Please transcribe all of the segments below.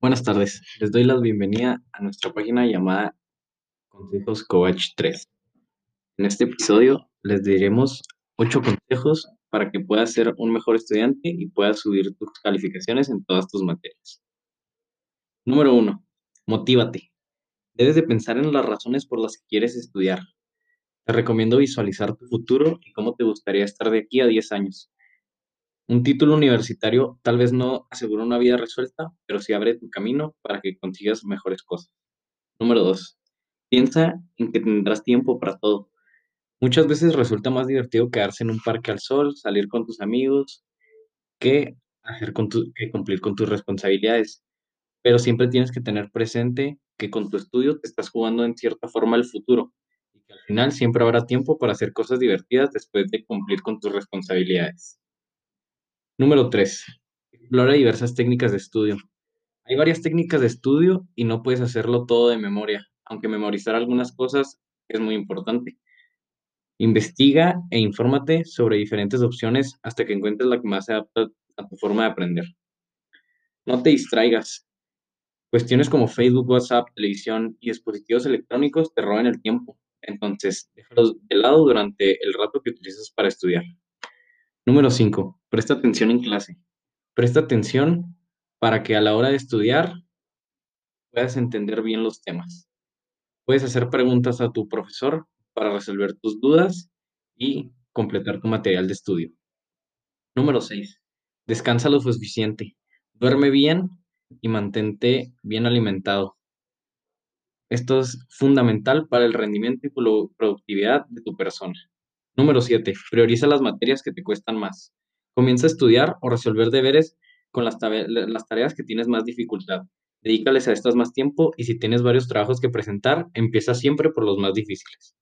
Buenas tardes, les doy la bienvenida a nuestra página llamada Consejos Coach 3. En este episodio les diremos 8 consejos para que puedas ser un mejor estudiante y puedas subir tus calificaciones en todas tus materias. Número 1. Motívate. Debes de pensar en las razones por las que quieres estudiar. Te recomiendo visualizar tu futuro y cómo te gustaría estar de aquí a 10 años. Un título universitario tal vez no asegura una vida resuelta, pero sí abre tu camino para que consigas mejores cosas. Número 2. Piensa en que tendrás tiempo para todo. Muchas veces resulta más divertido quedarse en un parque al sol, salir con tus amigos, que, hacer con tu- que cumplir con tus responsabilidades. Pero siempre tienes que tener presente que con tu estudio te estás jugando en cierta forma el futuro y que al final siempre habrá tiempo para hacer cosas divertidas después de cumplir con tus responsabilidades. Número 3. Explora diversas técnicas de estudio. Hay varias técnicas de estudio y no puedes hacerlo todo de memoria, aunque memorizar algunas cosas es muy importante. Investiga e infórmate sobre diferentes opciones hasta que encuentres la que más se adapta a tu forma de aprender. No te distraigas. Cuestiones como Facebook, WhatsApp, televisión y dispositivos electrónicos te roban el tiempo. Entonces, déjalos de lado durante el rato que utilizas para estudiar. Número 5. Presta atención en clase. Presta atención para que a la hora de estudiar puedas entender bien los temas. Puedes hacer preguntas a tu profesor para resolver tus dudas y completar tu material de estudio. Número 6. Descansa lo suficiente. Duerme bien y mantente bien alimentado. Esto es fundamental para el rendimiento y pro- productividad de tu persona. Número 7. Prioriza las materias que te cuestan más. Comienza a estudiar o resolver deberes con las, tareas que tienes más dificultad. Dedícales a estas más tiempo y si tienes varios trabajos que presentar, empieza siempre por los más difíciles.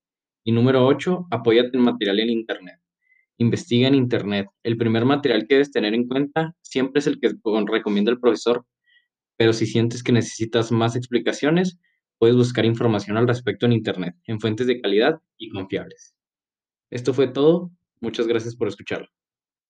Y número 8. Apóyate en material en Internet. Investiga en Internet. El primer material que debes tener en cuenta siempre es el que recomienda el profesor, pero si sientes que necesitas más explicaciones, puedes buscar información al respecto en Internet, en fuentes de calidad y confiables. Esto fue todo. Muchas gracias por escucharlo.